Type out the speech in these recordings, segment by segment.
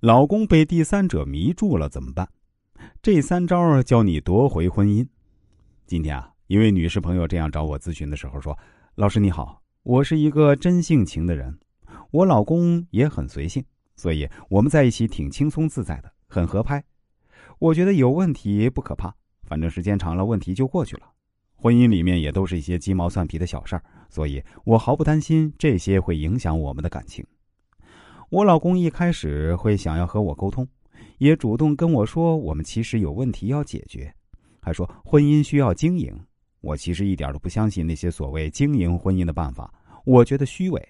老公被第三者迷住了怎么办？这三招教你夺回婚姻。今天啊，一位女士朋友这样找我咨询的时候说：“老师你好，我是一个真性情的人，我老公也很随性，所以我们在一起挺轻松自在的，很合拍。我觉得有问题不可怕，反正时间长了问题就过去了。婚姻里面也都是一些鸡毛蒜皮的小事儿，所以我毫不担心这些会影响我们的感情。”我老公一开始会想要和我沟通，也主动跟我说我们其实有问题要解决，还说婚姻需要经营。我其实一点都不相信那些所谓经营婚姻的办法，我觉得虚伪，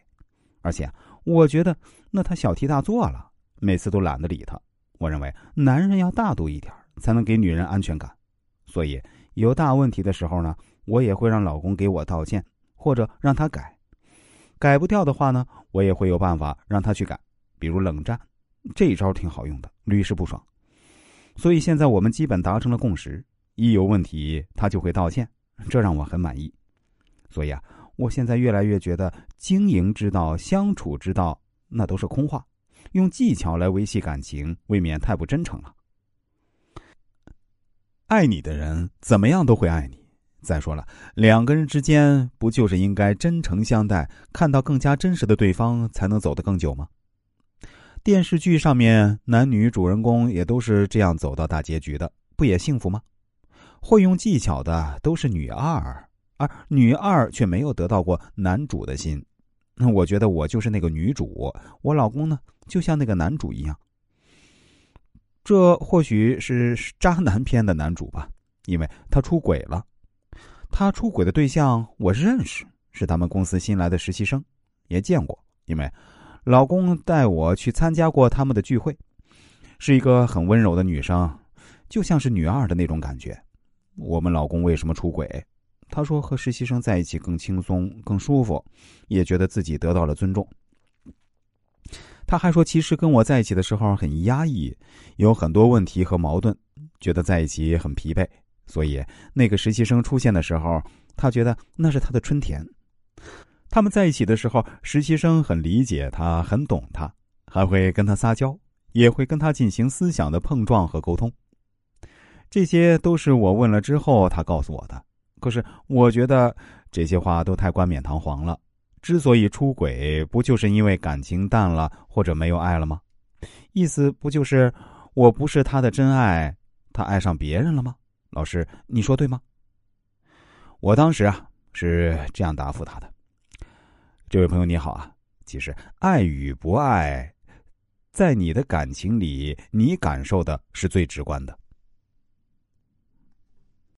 而且我觉得那他小题大做了，每次都懒得理他。我认为男人要大度一点，才能给女人安全感。所以有大问题的时候呢，我也会让老公给我道歉，或者让他改。改不掉的话呢，我也会有办法让他去改。比如冷战，这一招挺好用的，屡试不爽。所以现在我们基本达成了共识，一有问题他就会道歉，这让我很满意。所以啊，我现在越来越觉得经营之道、相处之道那都是空话，用技巧来维系感情，未免太不真诚了。爱你的人怎么样都会爱你。再说了，两个人之间不就是应该真诚相待，看到更加真实的对方，才能走得更久吗？电视剧上面男女主人公也都是这样走到大结局的，不也幸福吗？会用技巧的都是女二，而女二却没有得到过男主的心。那我觉得我就是那个女主，我老公呢就像那个男主一样。这或许是渣男片的男主吧，因为他出轨了。他出轨的对象我认识，是他们公司新来的实习生，也见过，因为。老公带我去参加过他们的聚会，是一个很温柔的女生，就像是女二的那种感觉。我们老公为什么出轨？他说和实习生在一起更轻松、更舒服，也觉得自己得到了尊重。他还说，其实跟我在一起的时候很压抑，有很多问题和矛盾，觉得在一起很疲惫。所以那个实习生出现的时候，他觉得那是他的春天。他们在一起的时候，实习生很理解他，很懂他，还会跟他撒娇，也会跟他进行思想的碰撞和沟通。这些都是我问了之后他告诉我的。可是我觉得这些话都太冠冕堂皇了。之所以出轨，不就是因为感情淡了或者没有爱了吗？意思不就是我不是他的真爱，他爱上别人了吗？老师，你说对吗？我当时啊是这样答复他的。这位朋友你好啊，其实爱与不爱，在你的感情里，你感受的是最直观的。